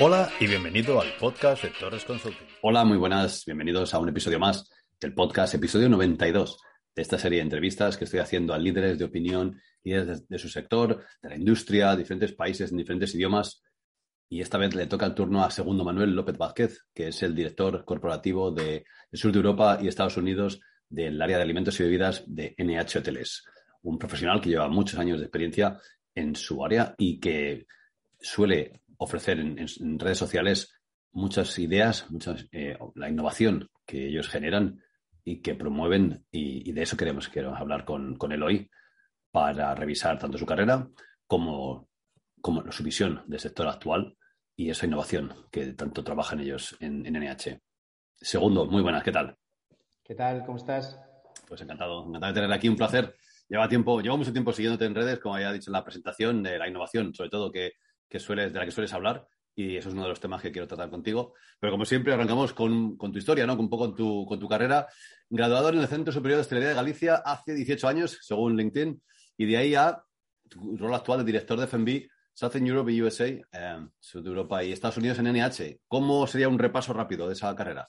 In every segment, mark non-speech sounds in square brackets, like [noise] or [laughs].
Hola y bienvenido al podcast de Torres Consulting. Hola, muy buenas, bienvenidos a un episodio más del podcast, episodio 92 de esta serie de entrevistas que estoy haciendo a líderes de opinión, líderes de, su sector, de la industria, diferentes países, en diferentes idiomas. Y esta vez le toca el turno a Segundo Manuel López Vázquez, que es el director corporativo de, del sur de Europa y Estados Unidos del área de alimentos y bebidas de NH Hoteles. Un profesional que lleva muchos años de experiencia en su área y que suele ofrecer en, en redes sociales muchas ideas, muchas, eh, la innovación que ellos generan y que promueven, y, y de eso queremos, queremos hablar con, con, él hoy para revisar tanto su carrera como, como su visión del sector actual y esa innovación que tanto trabajan ellos en, en NH. Segundo, muy buenas, ¿qué tal? ¿Qué tal? ¿Cómo estás? Pues encantado, encantado de tener aquí, un placer. Lleva tiempo, mucho tiempo siguiéndote en redes, como había dicho en la presentación, de la innovación, sobre todo que, que sueles, de la que sueles hablar, y eso es uno de los temas que quiero tratar contigo. Pero como siempre, arrancamos con, con tu historia, ¿no? Un poco con tu, con tu carrera. Graduado en el Centro Superior de Hostelería de Galicia hace 18 años, según LinkedIn, y de ahí a tu rol actual de director de FMB Southern Europe y USA, eh, Sur de Europa y Estados Unidos en NH. ¿Cómo sería un repaso rápido de esa carrera?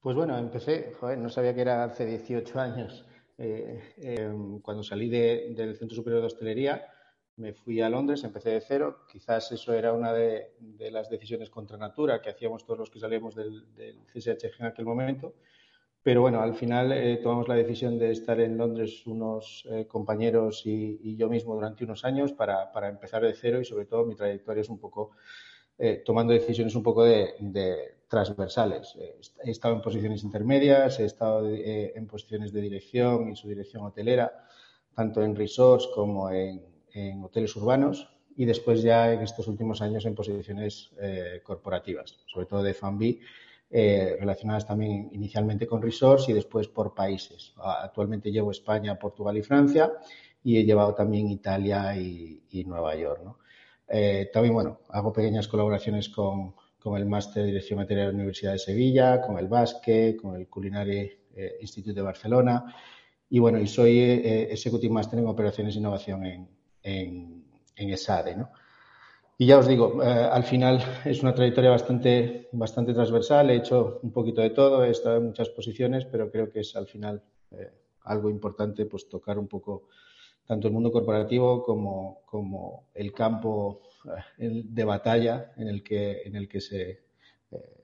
Pues bueno, empecé, joder, no sabía que era hace 18 años. Eh, eh, cuando salí de, del Centro Superior de Hostelería, me fui a Londres, empecé de cero. Quizás eso era una de, de las decisiones contra natura que hacíamos todos los que salíamos del, del CSHG en aquel momento. Pero bueno, al final eh, tomamos la decisión de estar en Londres unos eh, compañeros y, y, yo mismo durante unos años para, para, empezar de cero y sobre todo mi trayectoria es un poco eh, tomando decisiones un poco de, de transversales. he estado en posiciones intermedias, he estado eh, en posiciones de dirección y su dirección hotelera, tanto en resorts como en, en hoteles urbanos y después ya en estos últimos años en posiciones eh, corporativas, sobre todo de F&B, eh, relacionadas también inicialmente con resorts y después por países. Actualmente llevo España, Portugal y Francia y he llevado también Italia y, y Nueva York. ¿no? Eh, también, bueno, hago pequeñas colaboraciones con, con el Máster de Dirección Material de la Universidad de Sevilla, con el Basque, con el Culinary eh, Institute de Barcelona y bueno, y soy eh, Executive Master en Operaciones e Innovación en, en, en ESADE, ¿no? Y ya os digo, eh, al final es una trayectoria bastante, bastante transversal, he hecho un poquito de todo, he estado en muchas posiciones, pero creo que es al final eh, algo importante pues tocar un poco tanto el mundo corporativo como, como el campo eh, de batalla en el que, en el que se eh,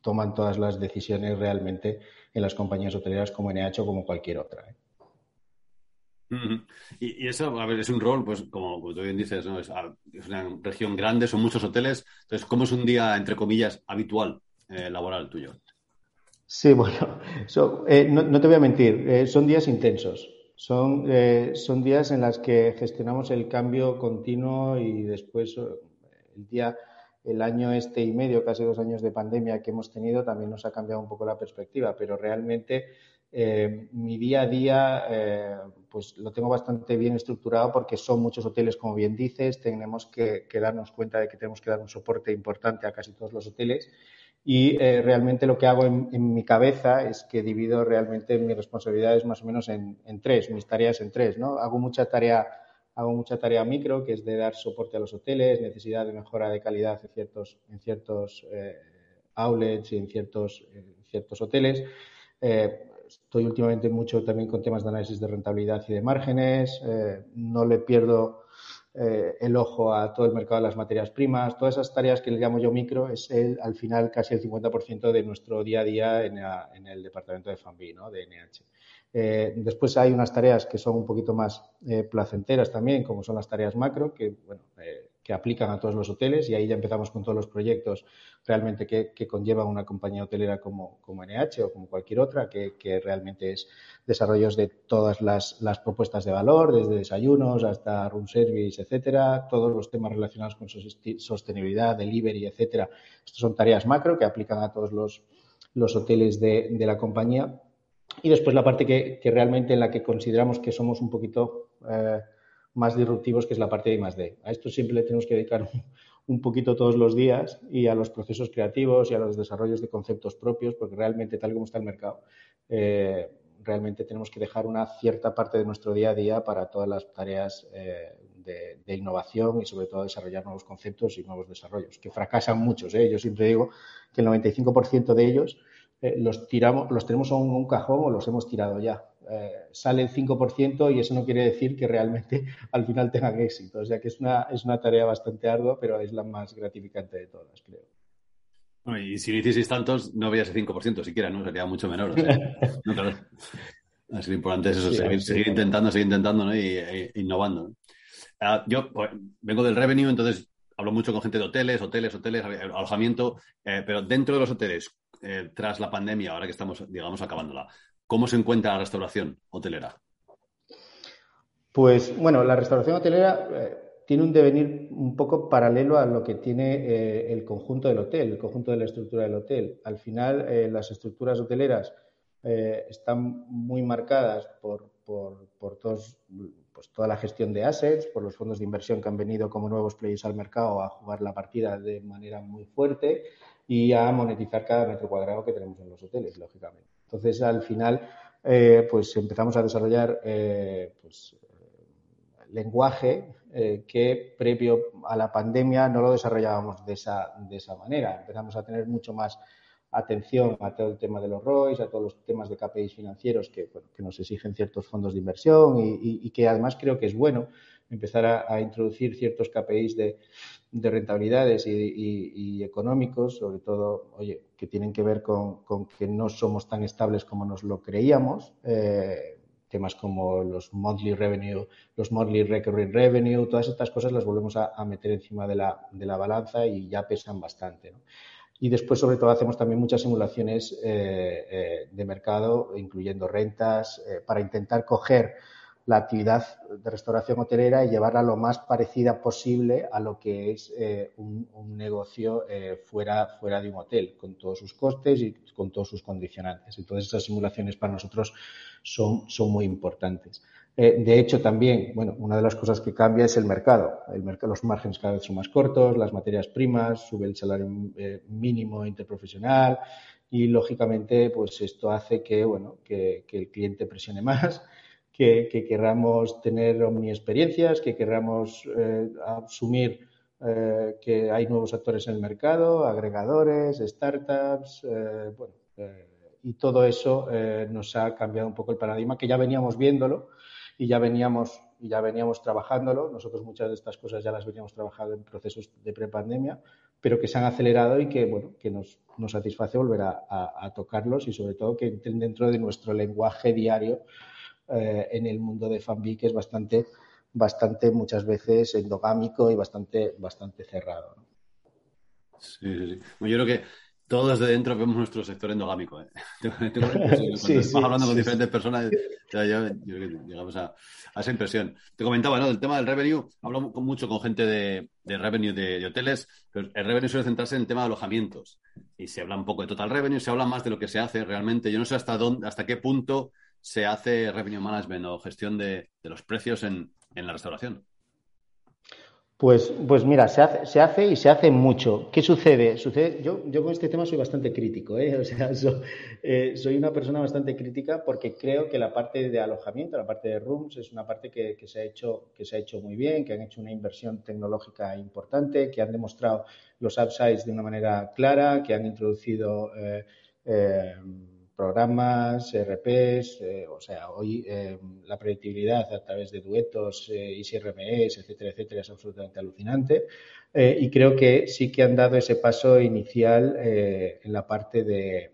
toman todas las decisiones realmente en las compañías hoteleras como NH o como cualquier otra. ¿Eh? Y, y, eso, a ver, es un rol, pues como, como tú bien dices, ¿no? es, es, una región grande, son muchos hoteles. Entonces, ¿cómo es un día, entre comillas, habitual eh, laboral tuyo? Sí, [laughs] bueno, so, eh, no, no, te voy a mentir, eh, son días intensos. Son, eh, son días en los que gestionamos el cambio continuo y después el día, el año este y medio, casi dos años de pandemia que hemos tenido, también nos ha cambiado un poco la perspectiva, pero realmente eh, mi día a día eh, pues lo tengo bastante bien estructurado porque son muchos hoteles, como bien dices, tenemos que, que, darnos cuenta de que tenemos que dar un soporte importante a casi todos los hoteles y eh, realmente lo que hago en, en, mi cabeza es que divido realmente mis responsabilidades más o menos en, en, tres, mis tareas en tres, ¿no? Hago mucha tarea hago mucha tarea micro, que es de dar soporte a los hoteles, necesidad de mejora de calidad en ciertos, en ciertos eh, outlets y en ciertos, en ciertos hoteles. Eh, estoy últimamente mucho también con temas de análisis de rentabilidad y de márgenes, eh, no le pierdo eh, el ojo a todo el mercado de las materias primas, todas esas tareas que le llamo yo micro, es al final casi el 50% de nuestro día a día en, el departamento de FAMBI, ¿no? de NH. Eh, después hay unas tareas que son un poquito más placenteras también, como son las tareas macro, que, bueno, que aplican a todos los hoteles y ahí ya empezamos con todos los proyectos realmente que, que conllevan una compañía hotelera como, como NH o como cualquier otra, que, que realmente es desarrollos de todas las, las, propuestas de valor, desde desayunos hasta room service, etcétera, todos los temas relacionados con sostenibilidad, delivery, etcétera. Estas son tareas macro que aplican a todos los, los hoteles de, de la compañía y después la parte que, que, realmente en la que consideramos que somos un poquito eh, más disruptivos, que es la parte de I+D. A esto siempre le tenemos que dedicar [laughs] un, poquito todos los días y a los procesos creativos y a los desarrollos de conceptos propios, porque realmente tal como está el mercado, eh, realmente tenemos que dejar una cierta parte de nuestro día a día para todas las tareas eh, de, innovación y sobre todo desarrollar nuevos conceptos y nuevos desarrollos, que fracasan muchos. ¿eh? Yo siempre digo que el 95% de ellos eh, los tiramos, los tenemos en un cajón o los hemos tirado ya. Eh, sale el 5% y eso no quiere decir que realmente [laughs] al final tengan éxito. O sea que es una, es una tarea bastante ardua, pero es la más gratificante de todas, creo. Bueno, y si no hicieseis tantos, no había ese 5% siquiera, ¿no? Sería mucho menor. [laughs] Así lo importante es eso, seguir, intentando, seguir intentando ¿no? y, e, innovando. Ah, yo pues, vengo del revenue, entonces hablo mucho con gente de hoteles, hoteles, hoteles, alojamiento, eh, pero dentro de los hoteles, eh, tras la pandemia, ahora que estamos, digamos, acabándola, ¿cómo se encuentra la restauración hotelera? Pues bueno, la restauración hotelera eh, tiene un devenir un poco paralelo a lo que tiene el conjunto del hotel, el conjunto de la estructura del hotel. Al final, las estructuras hoteleras eh, están muy marcadas por, todos, pues toda la gestión de assets, por los fondos de inversión que han venido como nuevos players al mercado a jugar la partida de manera muy fuerte y a monetizar cada metro cuadrado que tenemos en los hoteles, lógicamente. Entonces, al final, eh, pues empezamos a desarrollar eh, pues, lenguaje que previo a la pandemia no lo desarrollábamos de esa, de esa manera. Empezamos a tener mucho más atención a todo el tema de los ROIs, a todos los temas de KPIs financieros que, que nos exigen ciertos fondos de inversión y, que además creo que es bueno empezar a, introducir ciertos KPIs de, rentabilidades y, económicos, sobre todo, oye, que tienen que ver con, que no somos tan estables como nos lo creíamos. Eh, temas como los monthly revenue, los monthly recurring revenue, todas estas cosas las volvemos a, meter encima de la, de la, balanza y ya pesan bastante. Y después, sobre todo, hacemos también muchas simulaciones eh, eh, de mercado, incluyendo rentas, para intentar coger la actividad de restauración hotelera y llevarla lo más parecida posible a lo que es un, negocio fuera, fuera de un hotel, con todos sus costes y con todos sus condicionantes. Entonces, esas simulaciones para nosotros son, son muy importantes. Eh, de hecho, también, bueno, una de las cosas que cambia es el mercado. El mercado. Los márgenes cada vez son más cortos, las materias primas, sube el salario eh, mínimo interprofesional y, lógicamente, pues esto hace que, bueno, que, el cliente presione más, que, que querramos tener omniexperiencias, que queramos eh, asumir que hay nuevos actores en el mercado, agregadores, startups, bueno, y todo eso nos ha cambiado un poco el paradigma, que ya veníamos viéndolo, y ya veníamos, y ya veníamos trabajándolo. Nosotros muchas de estas cosas ya las veníamos trabajando en procesos de prepandemia, pero que se han acelerado y que, bueno, que nos, nos satisface volver a, tocarlos y sobre todo que entren dentro de nuestro lenguaje diario eh, en el mundo de Fanbi, que es bastante, bastante muchas veces endogámico y bastante, bastante cerrado. Sí, sí, sí. yo creo que todos desde dentro vemos nuestro sector endogámico. ¿eh? [laughs] hablando con diferentes personas, llegamos a, esa impresión. Te comentaba, ¿no? Del tema del revenue, hablo mucho con gente de, revenue de, hoteles, pero el revenue suele centrarse en el tema de alojamientos. Y se habla un poco de total revenue, se habla más de lo que se hace realmente. Yo no sé hasta dónde, hasta qué punto se hace revenue management o gestión de, los precios en la restauración. Pues, pues mira, se hace, se hace y se hace mucho. ¿Qué sucede? yo, yo con este tema soy bastante crítico, ¿eh? [laughs] o sea, eh, soy una persona bastante crítica porque creo que la parte de alojamiento, la parte de rooms, es una parte que, se ha hecho, que se ha hecho muy bien, que han hecho una inversión tecnológica importante, que han demostrado los upsides de una manera clara, que han introducido eh, programas, RPs, eh, o sea, hoy eh, la predictibilidad a través de duetos, eh, ICRMEs, etcétera, etcétera, es absolutamente alucinante. y creo que sí que han dado ese paso inicial en la parte de,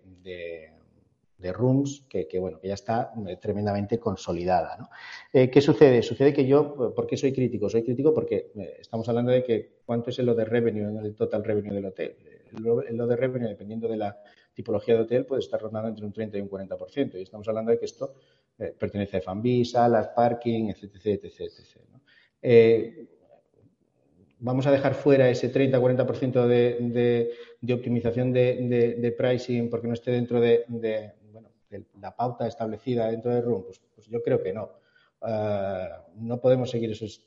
rooms, que, bueno, que ya está tremendamente consolidada. ¿Qué sucede? Sucede que yo, ¿por qué soy crítico? Soy crítico porque estamos hablando de que cuánto es el lo de revenue en el total revenue del hotel. El lo de revenue, dependiendo de la tipología de hotel puede estar rondando entre un 30 y un 40%. Y estamos hablando de que esto eh, pertenece a Fanbi, salas, parking, etc. etc, etc eh, vamos a dejar fuera ese 30-40% de, de, optimización de, pricing porque no esté dentro de, la pauta establecida dentro de Room. Pues, pues yo creo que no. Eh, no podemos seguir esos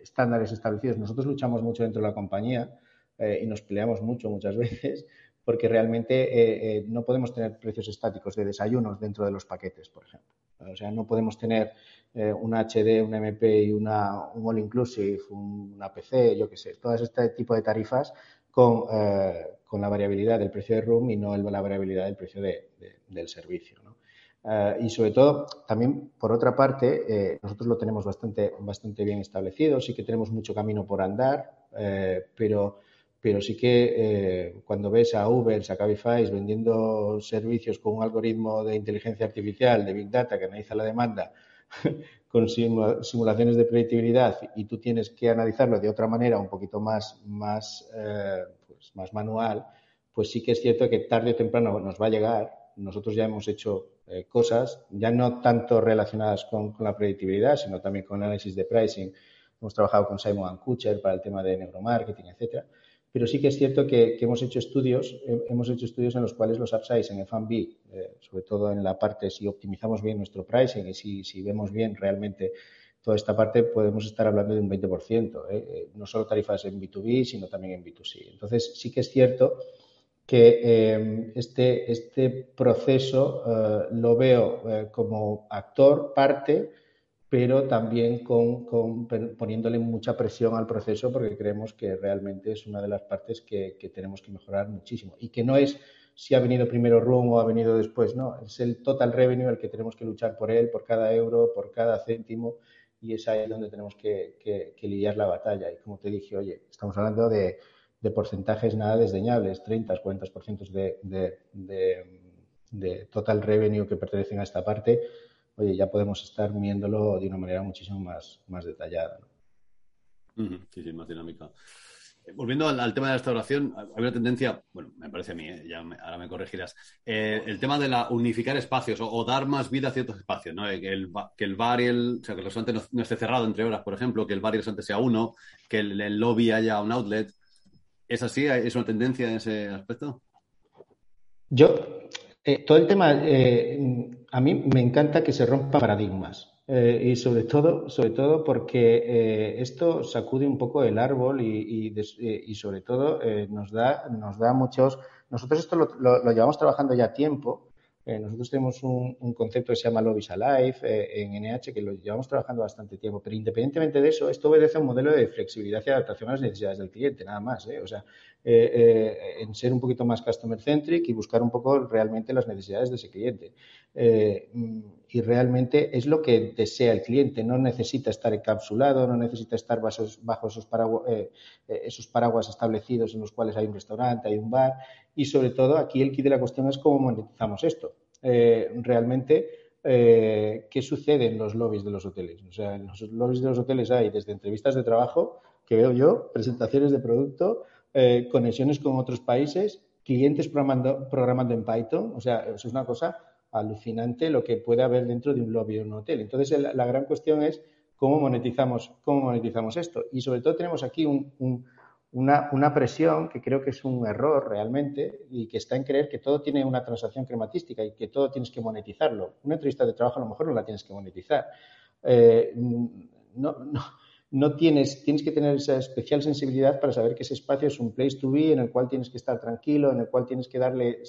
estándares establecidos. Nosotros luchamos mucho dentro de la compañía y nos peleamos mucho muchas [laughs] veces porque realmente no podemos tener precios estáticos de desayunos dentro de los paquetes, por ejemplo. O sea, no podemos tener una HD, un MP y una, un All Inclusive, una PC, yo qué sé, todo este tipo de tarifas con, con la variabilidad del precio de room y no la variabilidad del precio del servicio. Eh, y sobre todo, también por otra parte, eh, nosotros lo tenemos bastante, bastante bien establecido, sí que tenemos mucho camino por andar, eh, pero, pero sí que cuando ves a Uber, a Cabify vendiendo servicios con un algoritmo de inteligencia artificial, de Big Data que analiza la demanda, [laughs] con simulaciones de predictibilidad y tú tienes que analizarlo de otra manera, un poquito más, más, pues más manual, pues sí que es cierto que tarde o temprano nos va a llegar. Nosotros ya hemos hecho eh, cosas, ya no tanto relacionadas con, la predictibilidad, sino también con análisis de pricing. Hemos trabajado con Simon Kucher para el tema de neuromarketing, etcétera. Pero sí que es cierto que, hemos hecho estudios, hemos hecho estudios en los cuales los upsides en F&B, eh, sobre todo en la parte si optimizamos bien nuestro pricing y si, vemos bien realmente toda esta parte, podemos estar hablando de un 20%, ¿eh? no solo tarifas en B2B, sino también en B2C. Entonces, sí que es cierto que eh, este, este proceso eh, lo veo eh, como actor, parte, pero también con, poniéndole mucha presión al proceso porque creemos que realmente es una de las partes que, tenemos que mejorar muchísimo y que no es si ha venido primero Room o ha venido después, no, es el total revenue el que tenemos que luchar por él, por cada euro, por cada céntimo y es ahí donde tenemos que, que lidiar la batalla. Y como te dije, oye, estamos hablando de de porcentajes nada desdeñables, 30, 40% de, de, de, de total revenue que pertenecen a esta parte, oye, ya podemos estar viéndolo de una manera muchísimo más, más detallada. Sí, sí, más dinámica. Eh, volviendo al, tema de la restauración, hay una tendencia, bueno, me parece a mí, eh, ya ahora me corregirás, eh, el tema de la unificar espacios o, dar más vida a ciertos espacios, ¿no? que, el, que el bar y el, o sea, que el restaurante no, esté cerrado entre horas, por ejemplo, que el bar y el restaurante sea uno, que el lobby haya un outlet. ¿Es así? ¿Es una tendencia en ese aspecto? Yo, eh, todo el tema, a mí me encanta que se rompan paradigmas. Eh, y sobre todo, sobre todo porque esto sacude un poco el árbol y, y, sobre todo nos, da, nos da muchos. Nosotros esto lo, llevamos trabajando ya tiempo eh, nosotros tenemos un, concepto que se llama Lobbies Alive eh, en NH que lo llevamos trabajando bastante tiempo, pero independientemente de eso, esto obedece a un modelo de flexibilidad y adaptación a las necesidades del cliente, nada más. ¿eh? O sea, en ser un poquito más customer centric y buscar un poco realmente las necesidades de ese cliente. y realmente es lo que desea el cliente, no necesita estar encapsulado, no necesita estar bajo, esos, esos paraguas establecidos en los cuales hay un restaurante, hay un bar y sobre todo aquí el kit de la cuestión es cómo monetizamos esto. Eh, realmente, eh, ¿qué sucede en los lobbies de los hoteles? O sea, en los lobbies de los hoteles hay desde entrevistas de trabajo, que veo yo, presentaciones de producto, eh, conexiones con otros países, clientes programando, programando en Python. O sea, eso es una cosa alucinante lo que puede haber dentro de un lobby de un hotel. Entonces, la, gran cuestión es cómo monetizamos, cómo monetizamos esto. Y sobre todo tenemos aquí un una, presión que creo que es un error realmente y que está en creer que todo tiene una transacción crematística y que todo tienes que monetizarlo. Una entrevista de trabajo a lo mejor no la tienes que monetizar. Eh, no, no, tienes, tienes que tener esa especial sensibilidad para saber que ese espacio es un place to be en el cual tienes que estar tranquilo, en el cual tienes que darle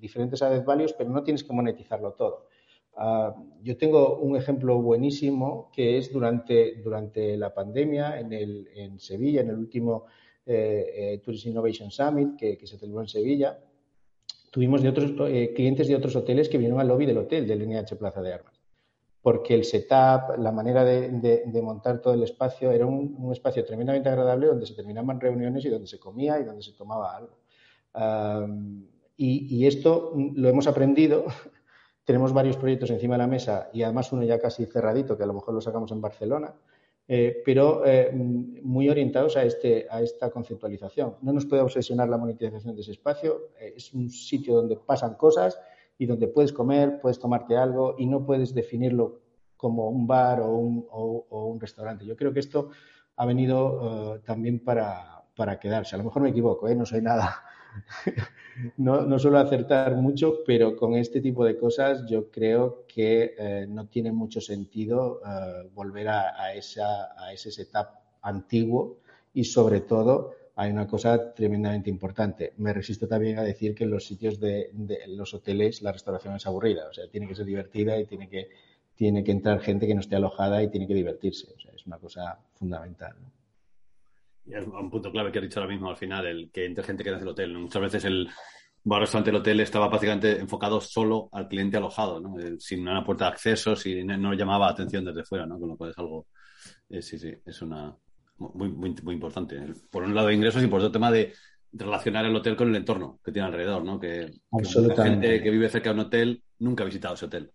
diferentes added values, pero no tienes que monetizarlo todo. Ah, yo tengo un ejemplo buenísimo que es durante, durante la pandemia en, el, en Sevilla, en el último eh, eh, Tourist Innovation Summit que, se celebró en Sevilla, tuvimos de otros eh, clientes de otros hoteles que vinieron al lobby del hotel del NH Plaza de Armas. Porque el setup, la manera de, montar todo el espacio, era un, espacio tremendamente agradable donde se terminaban reuniones y donde se comía y donde se tomaba algo. y, esto lo hemos aprendido. [laughs] Tenemos varios proyectos encima de la mesa y además uno ya casi cerradito, que a lo mejor lo sacamos en Barcelona, eh, pero eh, muy orientados a, este, a esta conceptualización. No nos puede obsesionar la monetización de ese espacio, eh, es un sitio donde pasan cosas y donde puedes comer, puedes tomarte algo y no puedes definirlo como un bar o un, o, un restaurante. Yo creo que esto ha venido también para, para, quedarse. A lo mejor me equivoco, no soy nada [laughs] no, no, suelo acertar mucho, pero con este tipo de cosas yo creo que eh, no tiene mucho sentido eh, volver a, esa, a ese setup antiguo y sobre todo hay una cosa tremendamente importante. Me resisto también a decir que en los sitios de, los hoteles la restauración es aburrida. O sea, tiene que ser divertida y tiene que, tiene que entrar gente que no esté alojada y tiene que divertirse. O sea, es una cosa fundamental. Es un punto clave que has dicho ahora mismo al final, el que entre gente que hace el hotel. Muchas veces el bar restaurante del hotel estaba prácticamente enfocado solo al cliente alojado, ¿no? sin una puerta de acceso, sin, no llamaba atención desde fuera, ¿no? Con lo cual es algo, eh, sí, sí, es una, muy, muy, muy importante. Por un lado ingresos y por otro tema de relacionar el hotel con el entorno que tiene alrededor, ¿no? Que, la gente que vive cerca de un hotel nunca ha visitado ese hotel.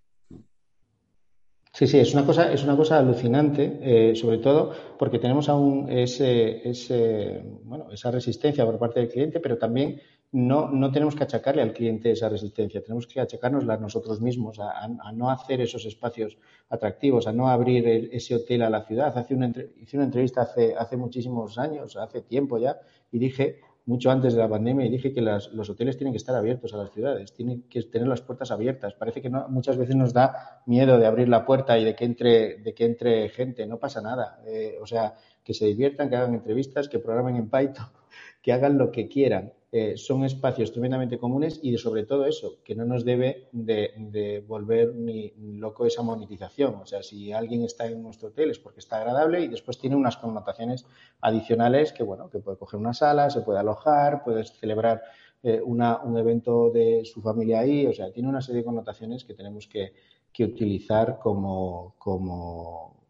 Sí, sí, es una cosa, es una cosa alucinante, eh, sobre todo porque tenemos aún ese, ese, bueno, esa resistencia por parte del cliente, pero también no, no tenemos que achacarle al cliente esa resistencia, tenemos que achacárnosla nosotros mismos, a, no hacer esos espacios atractivos, a no abrir ese hotel a la ciudad. Hace hice una entrevista hace, hace muchísimos años, hace tiempo ya, y dije, mucho antes de la pandemia, y dije que los hoteles tienen que estar abiertos a las ciudades, tienen que tener las puertas abiertas. Parece que no, muchas veces nos da miedo de abrir la puerta y de que entre, de que entre gente, no pasa nada. Eh, o sea, que se diviertan, que hagan entrevistas, que programen en Python, [laughs] que hagan lo que quieran eh, son espacios tremendamente comunes y sobre todo eso, que no nos debe de, volver ni loco esa monetización. O sea, si alguien está en nuestro hotel es porque está agradable y después tiene unas connotaciones adicionales que, bueno, que puede coger una sala, se puede alojar, puedes celebrar eh, un evento de su familia ahí. O sea, tiene una serie de connotaciones que tenemos que, utilizar como, como,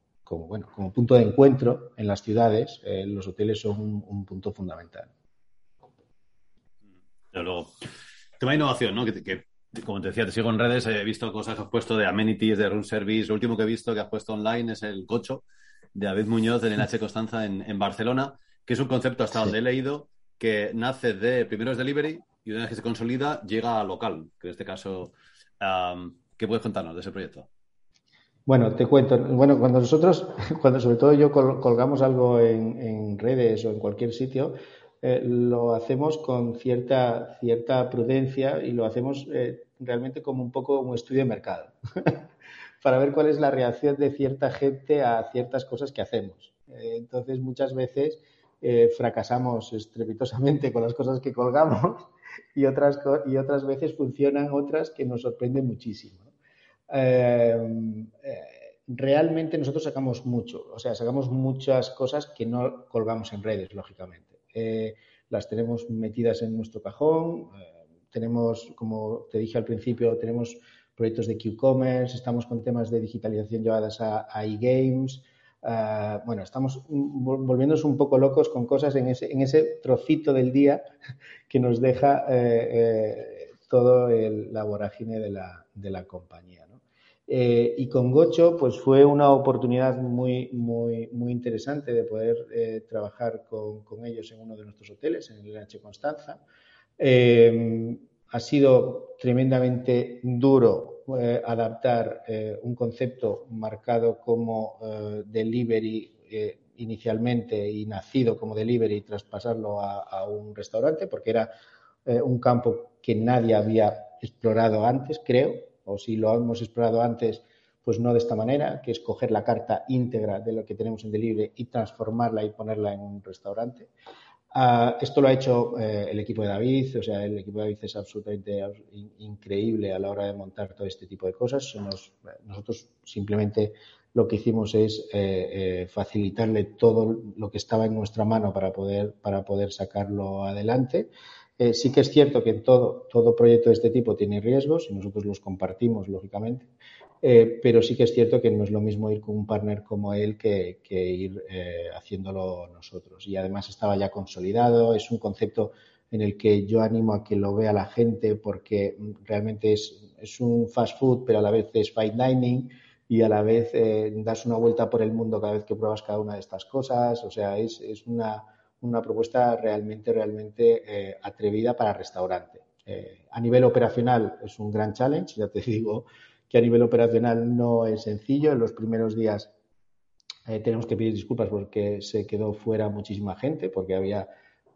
bueno, como punto de encuentro en las ciudades. Eh, los hoteles son un punto fundamental. Pero luego, tema de innovación, ¿no? Que, como te decía, te sigo en redes, he visto cosas que has puesto de amenities, de room service. Lo último que he visto que has puesto online es el cocho de David Muñoz de NH Constanza en, Barcelona, que es un concepto hasta donde he leído que nace de primero es delivery y una vez que se consolida llega a local, que en este caso, ¿qué puedes contarnos de ese proyecto? Bueno, te cuento. Bueno, cuando nosotros, [laughs] cuando sobre todo yo colgamos algo en redes o en cualquier sitio, eh, lo hacemos con cierta, cierta prudencia y lo hacemos eh, realmente como un poco un estudio de mercado, [laughs] para ver cuál es la reacción de cierta gente a ciertas cosas que hacemos. Eh, entonces, muchas veces fracasamos estrepitosamente con las cosas que colgamos y otras, y otras veces funcionan otras que nos sorprenden muchísimo. realmente nosotros sacamos mucho, o sea, sacamos muchas cosas que no colgamos en redes, lógicamente. Eh, las tenemos metidas en nuestro cajón. Eh, tenemos, como te dije al principio, tenemos proyectos de Q-Commerce, estamos con temas de digitalización llevadas a, e-games. Eh, bueno, estamos volviéndonos un poco locos con cosas en ese, en ese trocito del día [laughs] que nos deja todo la vorágine de la, de la compañía. Eh, y con Gocho, pues fue una oportunidad muy, muy, muy interesante de poder eh, trabajar con, con, ellos en uno de nuestros hoteles, en el H Constanza. Eh, ha sido tremendamente duro adaptar un concepto marcado como delivery inicialmente y nacido como delivery y traspasarlo a, a un restaurante, porque era un campo que nadie había explorado antes, creo, o si lo hemos explorado antes, pues no de esta manera, que es coger la carta íntegra de lo que tenemos en delivery y transformarla y ponerla en un restaurante. Ah, esto lo ha hecho eh, el equipo de David, o sea, el equipo de David es absolutamente increíble a la hora de montar todo este tipo de cosas. nosotros simplemente lo que hicimos es eh, eh, facilitarle todo lo que estaba en nuestra mano para poder, para poder sacarlo adelante. Eh, sí que es cierto que todo, todo proyecto de este tipo tiene riesgos y nosotros los compartimos, lógicamente, eh, pero sí que es cierto que no es lo mismo ir con un partner como él que, ir eh, haciéndolo nosotros. Y además estaba ya consolidado, es un concepto en el que yo animo a que lo vea la gente porque realmente es, es un fast food, pero a la vez es fine dining y a la vez das una vuelta por el mundo cada vez que pruebas cada una de estas cosas. O sea, es, es una una propuesta realmente, realmente eh, atrevida para restaurante. Eh, a nivel operacional es un gran challenge, ya te [laughs] digo que a nivel operacional no es sencillo. En los primeros días eh, tenemos que pedir disculpas porque se quedó fuera muchísima gente, porque había,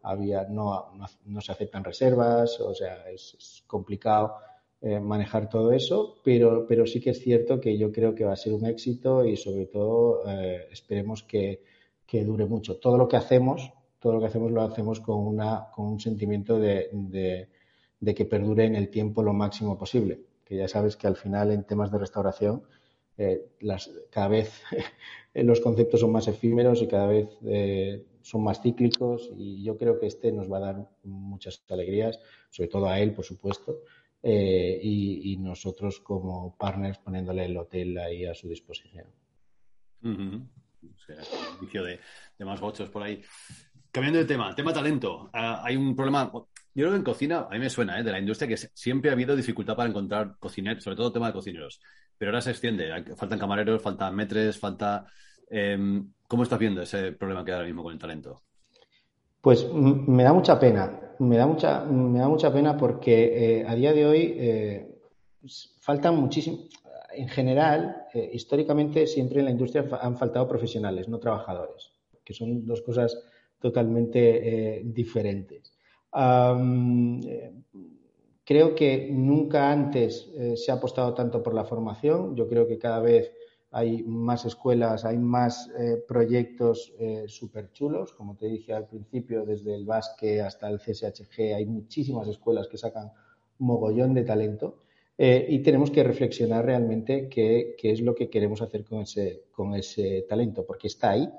había no, no, se aceptan reservas, o sea, es, complicado manejar todo eso, pero, pero sí que es cierto que yo creo que va a ser un éxito y sobre todo esperemos que, que dure mucho. Todo lo que hacemos todo lo que hacemos lo hacemos con, una, con un sentimiento de, que perdure en el tiempo lo máximo posible. Que ya sabes que al final en temas de restauración eh, las, cada vez [laughs] los conceptos son más efímeros y cada vez eh, son más cíclicos y yo creo que este nos va a dar muchas alegrías, sobre todo a él, por supuesto, eh, y, nosotros como partners poniéndole el hotel ahí a su disposición. de, más bochos por ahí. Cambiando de tema, tema talento. Ah, hay un problema, yo creo que en cocina, a mí me suena, ¿eh? de la industria, que siempre ha habido dificultad para encontrar cocineros, sobre todo tema de cocineros. Pero ahora se extiende, faltan camareros, faltan metres, falta... Em, ¿Cómo estás viendo ese problema que hay ahora mismo con el talento? Pues me da mucha pena, me da mucha, me da mucha pena porque eh, a día de hoy eh, faltan muchísimo. En general, históricamente siempre en la industria han faltado profesionales, no trabajadores, que son dos cosas totalmente diferentes. creo que nunca antes se ha apostado tanto por la formación. Yo creo que cada vez hay más escuelas, hay más eh, proyectos eh, súper chulos. Como te dije al principio, desde el básquet hasta el CSHG, hay muchísimas escuelas que sacan mogollón de talento. Eh, y tenemos que reflexionar realmente qué, es lo que queremos hacer con ese, con ese talento, porque está ahí.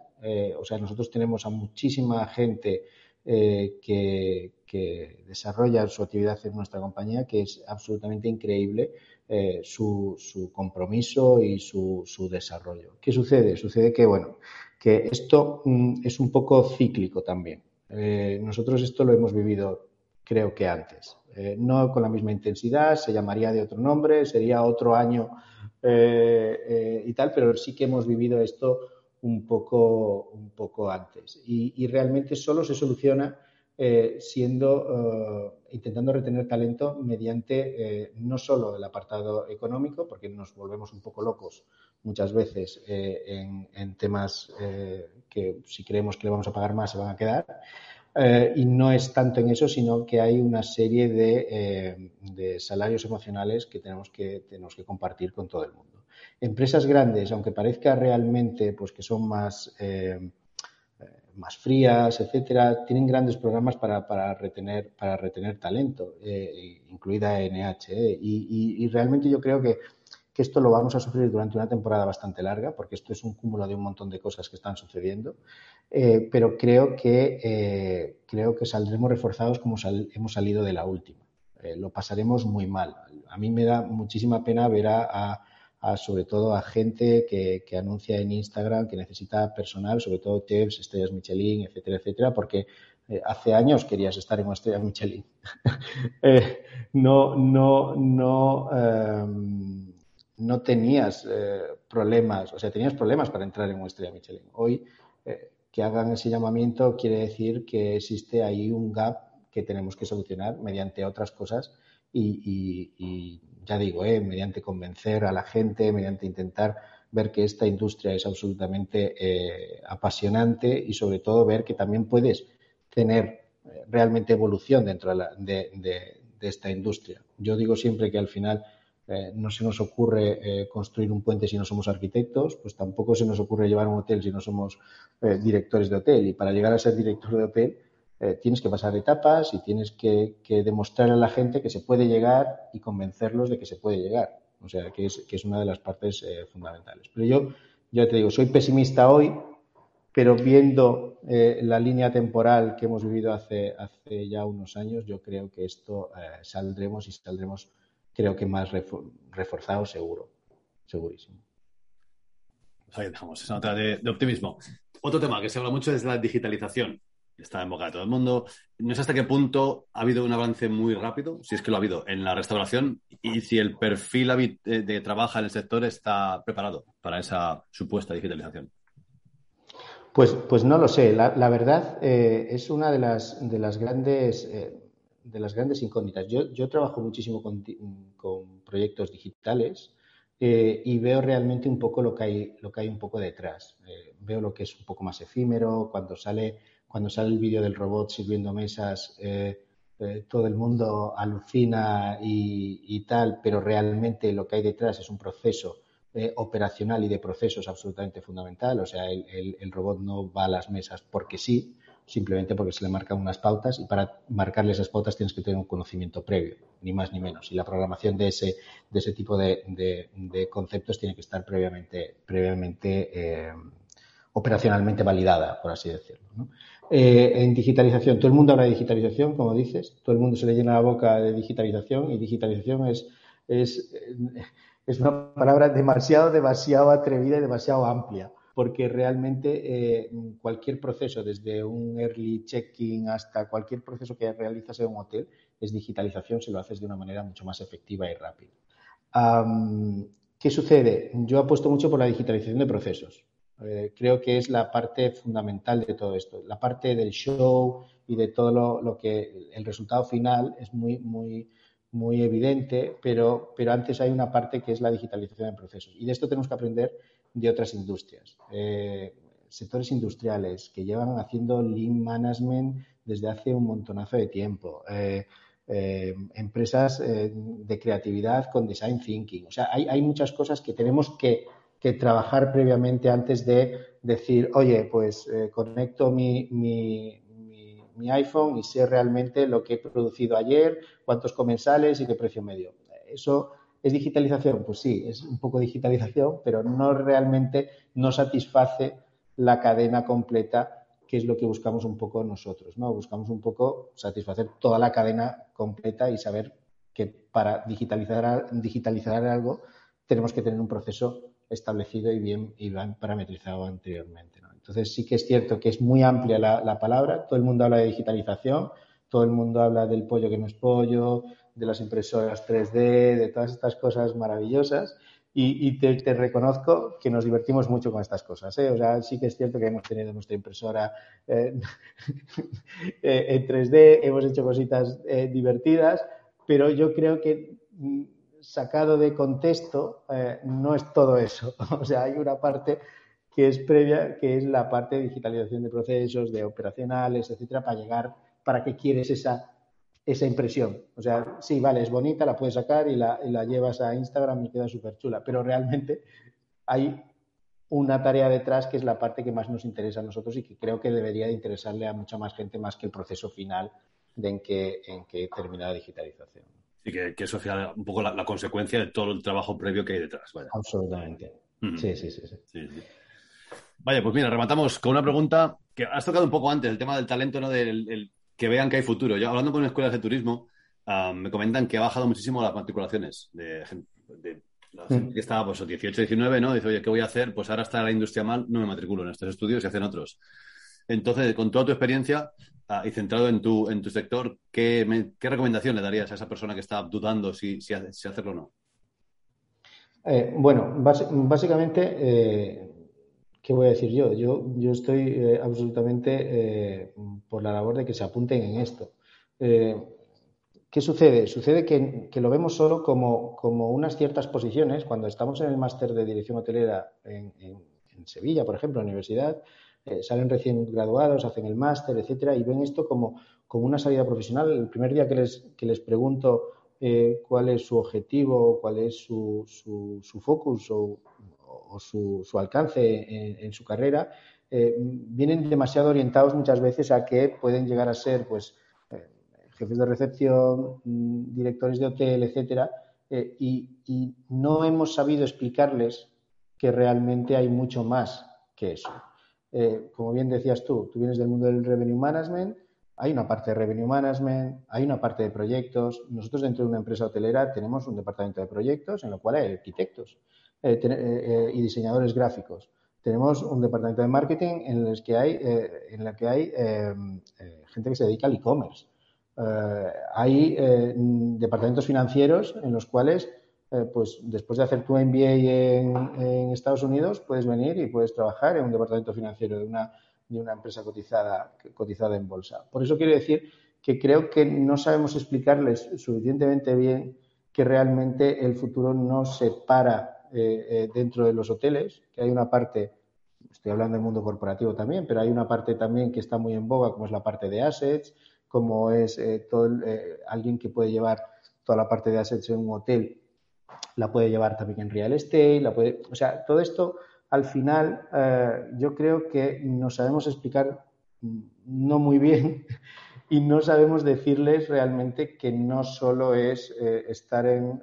O sea, nosotros tenemos a muchísima gente que, que desarrolla su actividad en nuestra compañía, que es absolutamente increíble eh, su, compromiso y su, desarrollo. ¿Qué sucede? Sucede que, bueno, que esto mm, es un poco cíclico también. Eh, nosotros esto lo hemos vivido, creo que antes. Eh, no con la misma intensidad, se llamaría de otro nombre, sería otro año y tal, pero sí que hemos vivido esto un poco, un poco antes. y realmente solo se soluciona eh, siendo, eh, intentando retener talento mediante eh, no solo el apartado económico, porque nos volvemos un poco locos muchas veces en, temas que si creemos que le vamos a pagar más se van a quedar. y no es tanto en eso, sino que hay una serie de, salarios emocionales que tenemos, que tenemos que compartir con todo el mundo. Empresas grandes, aunque parezca realmente pues, que son más más frías, etcétera, tienen grandes programas para, retener, para retener talento, eh, incluida NH. Eh, y, realmente yo creo que, esto lo vamos a sufrir durante una temporada bastante larga, porque esto es un cúmulo de un montón de cosas que están sucediendo. Eh, pero creo que, creo que saldremos reforzados como hemos salido de la última. lo pasaremos muy mal. A mí me da muchísima pena ver a sobre todo a gente que, anuncia en Instagram que necesita personal, sobre todo chefs, estrellas Michelin, etcétera, etcétera, porque eh, hace años querías estar en una estrella Michelin. [laughs] Eh, no, no, no, em, no tenías eh, problemas, o sea, tenías problemas para entrar en una estrella Michelin. Hoy, que hagan ese llamamiento quiere decir que existe ahí un gap que tenemos que solucionar mediante otras cosas y ya digo, eh, mediante convencer a la gente, mediante intentar ver que esta industria es absolutamente eh, apasionante y sobre todo ver que también puedes tener eh, realmente evolución dentro de, esta industria. Yo digo siempre que al final no se nos ocurre construir un puente si no somos arquitectos, pues tampoco se nos ocurre llevar un hotel si no somos directores de hotel. Y para llegar a ser director de hotel eh, tienes que pasar etapas y tienes que, demostrar a la gente que se puede llegar y convencerlos de que se puede llegar. O sea, que es, una de las partes eh, fundamentales. Pero yo, yo te digo, soy pesimista hoy, pero viendo eh, la línea temporal que hemos vivido hace, ya unos años, yo creo que esto saldremos y saldremos, creo que más reforzados seguro, segurísimo. Ahí dejamos esa nota de, de optimismo. Otro tema que se habla mucho es la digitalización está en boca de todo el mundo. No sé hasta qué punto ha habido un avance muy rápido, si es que lo ha habido, en la restauración y si el perfil de, de trabaja en el sector está preparado para esa supuesta digitalización. Pues, pues no lo sé. La, verdad eh, es una de las, de las grandes eh, de las grandes incógnitas. Yo, yo trabajo muchísimo con, proyectos digitales eh, y veo realmente un poco lo que hay, lo que hay un poco detrás. veo lo que es un poco más efímero, cuando sale cuando sale el vídeo del robot sirviendo mesas, eh, eh, todo el mundo alucina y, tal, pero realmente lo que hay detrás es un proceso eh, operacional y de procesos absolutamente fundamental. O sea, el, robot no va a las mesas porque sí. Simplemente porque se le marcan unas pautas y para marcarle esas pautas tienes que tener un conocimiento previo, ni más ni menos. Y la programación de ese, de ese tipo de, conceptos tiene que estar previamente, previamente operacionalmente validada, por así decirlo. Eh, en digitalización, todo el mundo habla de digitalización, como dices, todo el mundo se le llena la boca de digitalización y digitalización es, es, es una palabra demasiado, demasiado atrevida y demasiado amplia porque realmente eh, cualquier proceso, desde un early check-in hasta cualquier proceso que realizas en un hotel, es digitalización, se lo haces de una manera mucho más efectiva y rápida. ¿Qué sucede? Yo apuesto mucho por la digitalización de procesos. Eh, creo que es la parte fundamental de todo esto. La parte del show y de todo lo, lo, que el resultado final es muy, muy, muy evidente, pero, pero antes hay una parte que es la digitalización de procesos. Y de esto tenemos que aprender de otras industrias. Eh, sectores industriales que llevan haciendo lean management desde hace un montonazo de tiempo. Eh, empresas de creatividad con design thinking. O sea, hay, muchas cosas que tenemos que, trabajar previamente antes de decir, oye, pues conecto mi, mi, mi, iPhone y sé realmente lo que he producido ayer, cuántos comensales y qué precio medio. Eso ¿Es digitalización? Pues sí, es un poco digitalización, pero no realmente no satisface la cadena completa, que es lo que buscamos un poco nosotros, ¿no? Buscamos un poco satisfacer toda la cadena completa y saber que para digitalizar, digitalizar algo tenemos que tener un proceso establecido y bien, y parametrizado anteriormente. Entonces sí que es cierto que es muy amplia la palabra, todo el mundo habla de digitalización, todo el mundo habla del pollo que no es pollo, de las impresoras 3D, de todas estas cosas maravillosas. Y, te, reconozco que nos divertimos mucho con estas cosas. ¿eh? O sea, sí que es cierto que hemos tenido nuestra impresora eh, [laughs] eh, en 3D, hemos hecho cositas divertidas, pero yo creo que mm, sacado de contexto no es todo eso. [laughs] O sea, hay una parte que es previa, que es la parte de digitalización de procesos, de operacionales, etcétera, para llegar, para que quieres esa esa impresión. O sea, sí, vale, es bonita, la puedes sacar y la, llevas a Instagram y queda súper chula, pero realmente hay una tarea detrás que es la parte que más nos interesa a nosotros y que creo que debería de interesarle a mucha más gente más que el proceso final de en que, en que termina la digitalización. Sí, que, eso es un poco la, consecuencia de todo el trabajo previo que hay detrás. Absolutamente. sí, sí, sí, sí. Vaya, pues mira, rematamos con una pregunta que has tocado un poco antes, el tema del talento, ¿no? Del que vean que hay futuro. Yo hablando con escuelas de turismo, ah, me comentan que ha bajado muchísimo las matriculaciones de, de la gente que estaba pues 18, 19, ¿no? Dice, oye, ¿qué voy a hacer? Pues ahora está la industria mal, no me matriculo en estos estudios y hacen otros. Entonces, con toda tu experiencia ah, y centrado en tu, en tu sector, ¿qué, ¿qué, recomendación le darías a esa persona que está dudando si, si, hacerlo o no? Eh, bueno, básicamente eh, ¿Qué voy a decir yo? Yo, yo estoy eh, absolutamente por la labor de que se apunten en esto. ¿Qué sucede? Sucede que, lo vemos solo como, como, unas ciertas posiciones. Cuando estamos en el máster de dirección hotelera en, Sevilla, por ejemplo, en la universidad, salen recién graduados, hacen el máster, etcétera, y ven esto como, como, una salida profesional. El primer día que les, que les pregunto cuál es su objetivo, cuál es su, su, su focus o o su, alcance en, su carrera, eh, vienen demasiado orientados muchas veces a que pueden llegar a ser pues eh, jefes de recepción, mm, directores de hotel, etcétera, eh, y, no hemos sabido explicarles que realmente hay mucho más que eso. Como bien decías tú, tú vienes del mundo del revenue management, hay una parte de revenue management, hay una parte de proyectos. Nosotros dentro de una empresa hotelera tenemos un departamento de proyectos en el cual hay arquitectos. Eh, eh, eh, y diseñadores gráficos. Tenemos un departamento de marketing en el que hay, en la que hay gente que se dedica al e-commerce. hay departamentos financieros en los cuales, pues después de hacer tu MBA en, Estados Unidos, puedes venir y puedes trabajar en un departamento financiero de una, de una empresa cotizada, cotizada en bolsa. Por eso quiero decir que creo que no sabemos explicarles suficientemente bien que realmente el futuro no se para eh, eh, dentro de los hoteles, que hay una parte, estoy hablando del mundo corporativo también, pero hay una parte también que está muy en boga, como es la parte de assets, como es eh, todo alguien que puede llevar toda la parte de assets en un hotel, la puede llevar también en real estate, la puede, o sea, todo esto al final yo creo que no sabemos explicar no muy bien [laughs] y no sabemos decirles realmente que no solo es eh, estar en,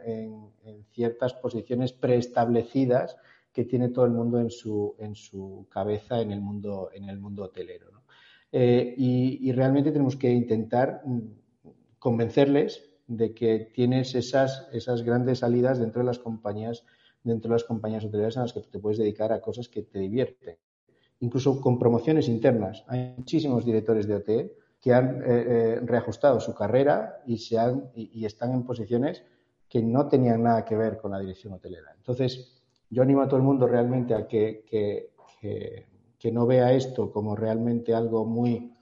ciertas posiciones preestablecidas que tiene todo el mundo en su, en su cabeza en el mundo, en el mundo hotelero. Eh, y, realmente tenemos que intentar mm, convencerles de que tienes esas, esas grandes salidas dentro de las compañías dentro de las compañías hoteleras en las que te puedes dedicar a cosas que te divierten. Incluso con promociones internas. Hay muchísimos directores de hotel que han eh, eh, reajustado su carrera y, se han, y, están en posiciones que no tenían nada que ver con la dirección hotelera. Entonces, yo animo a todo el mundo realmente a que, que, que, no vea esto como realmente algo muy,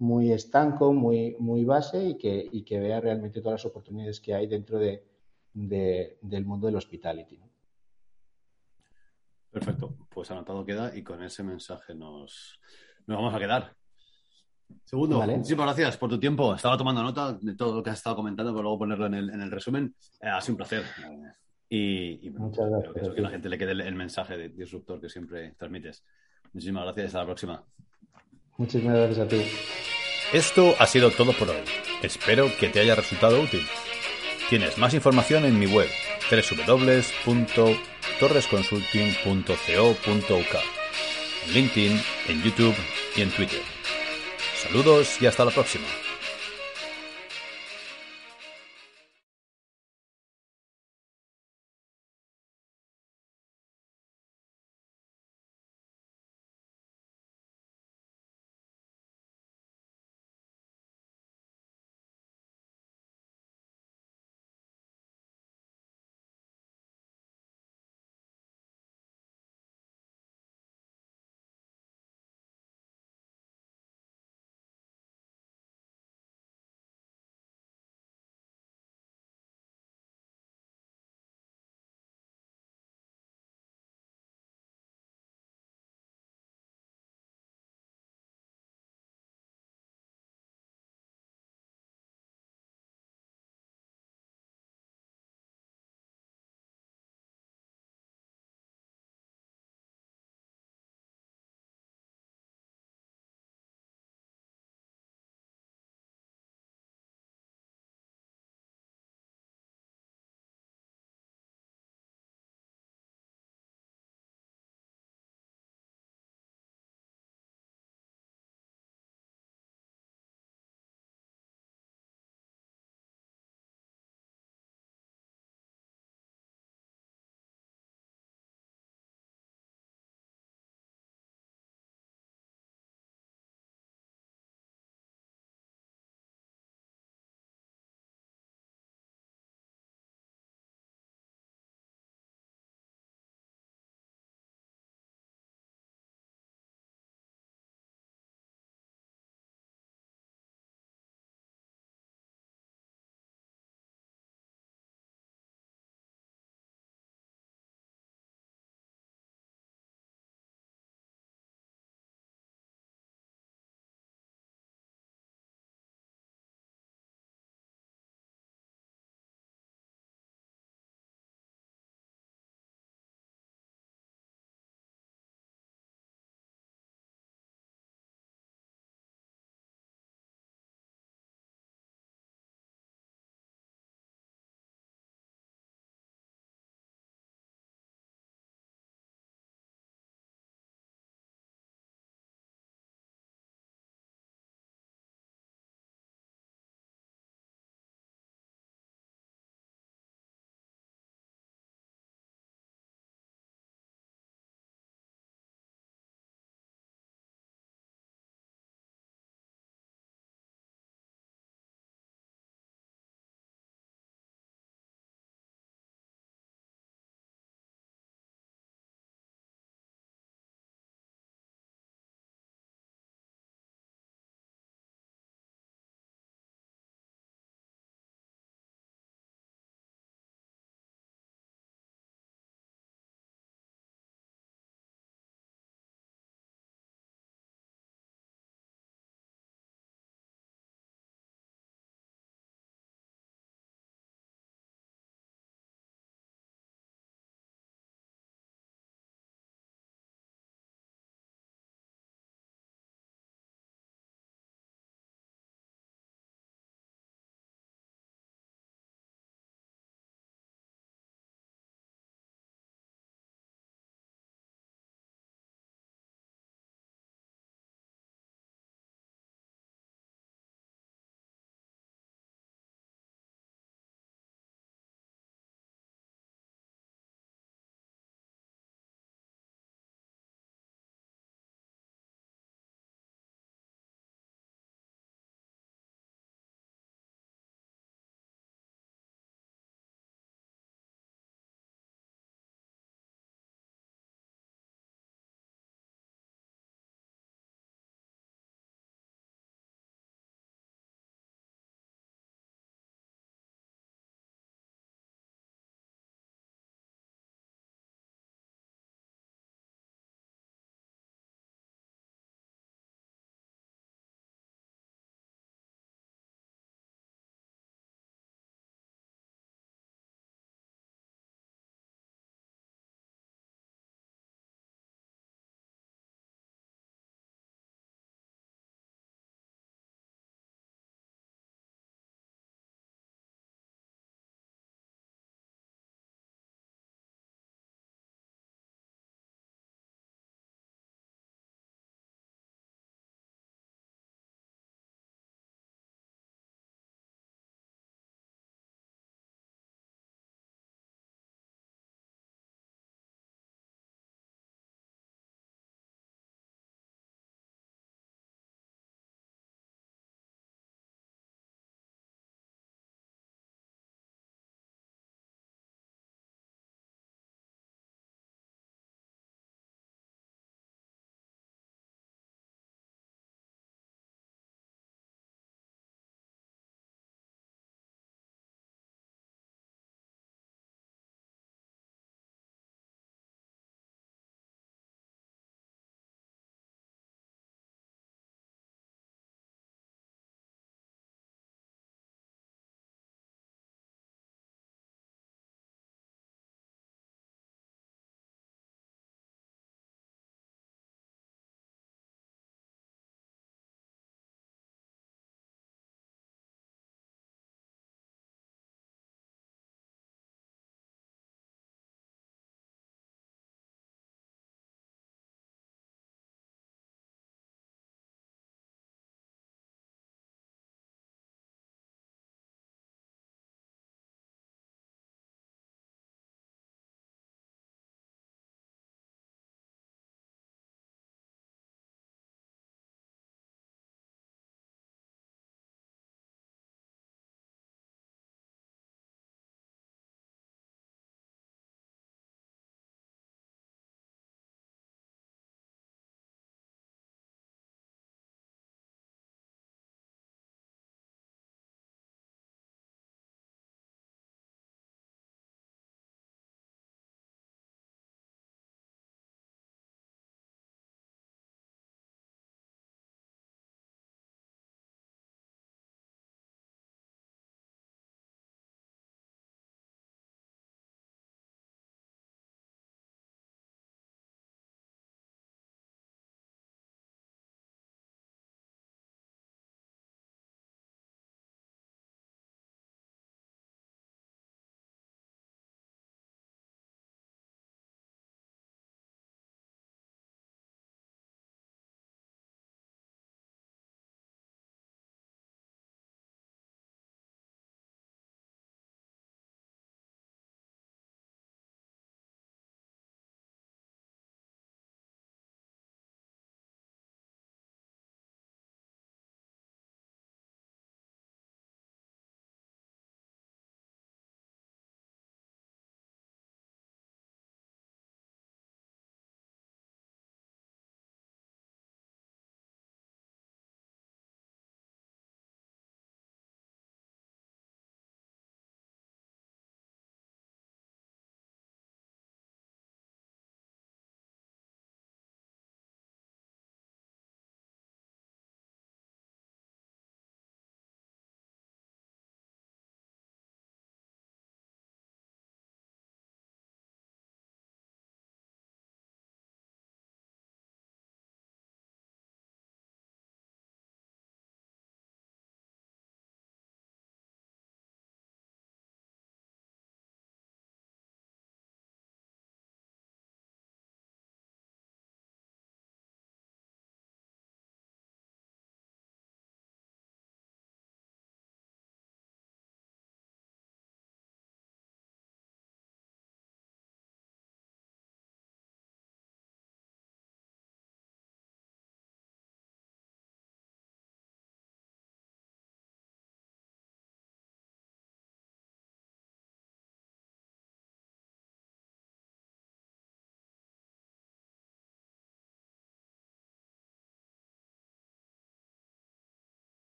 muy estanco, muy, muy base y que, y que vea realmente todas las oportunidades que hay dentro de, del mundo del hospitality. Perfecto, pues anotado queda y con ese mensaje nos, nos vamos a quedar. Segundo, muchísimas gracias por tu tiempo. Estaba tomando nota de todo lo que has estado comentando, pero luego ponerlo en el, en el resumen. Eh, ha sido un placer. Y, y Muchas gracias, que, a la gente le quede el, mensaje de disruptor que siempre transmites. Muchísimas gracias. Hasta la próxima. Muchísimas gracias a ti. Esto ha sido todo por hoy. Espero que te haya resultado útil. Tienes más información en mi web www.torresconsulting.co.uk, en LinkedIn, en YouTube y en Twitter. Saludos y hasta la próxima.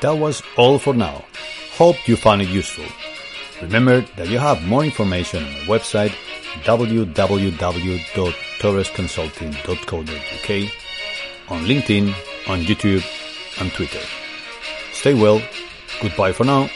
That was all for now. Hope you found it useful. Remember that you have more information on our website www.torresconsulting.co.uk, on LinkedIn, on YouTube, and Twitter. Stay well. Goodbye for now.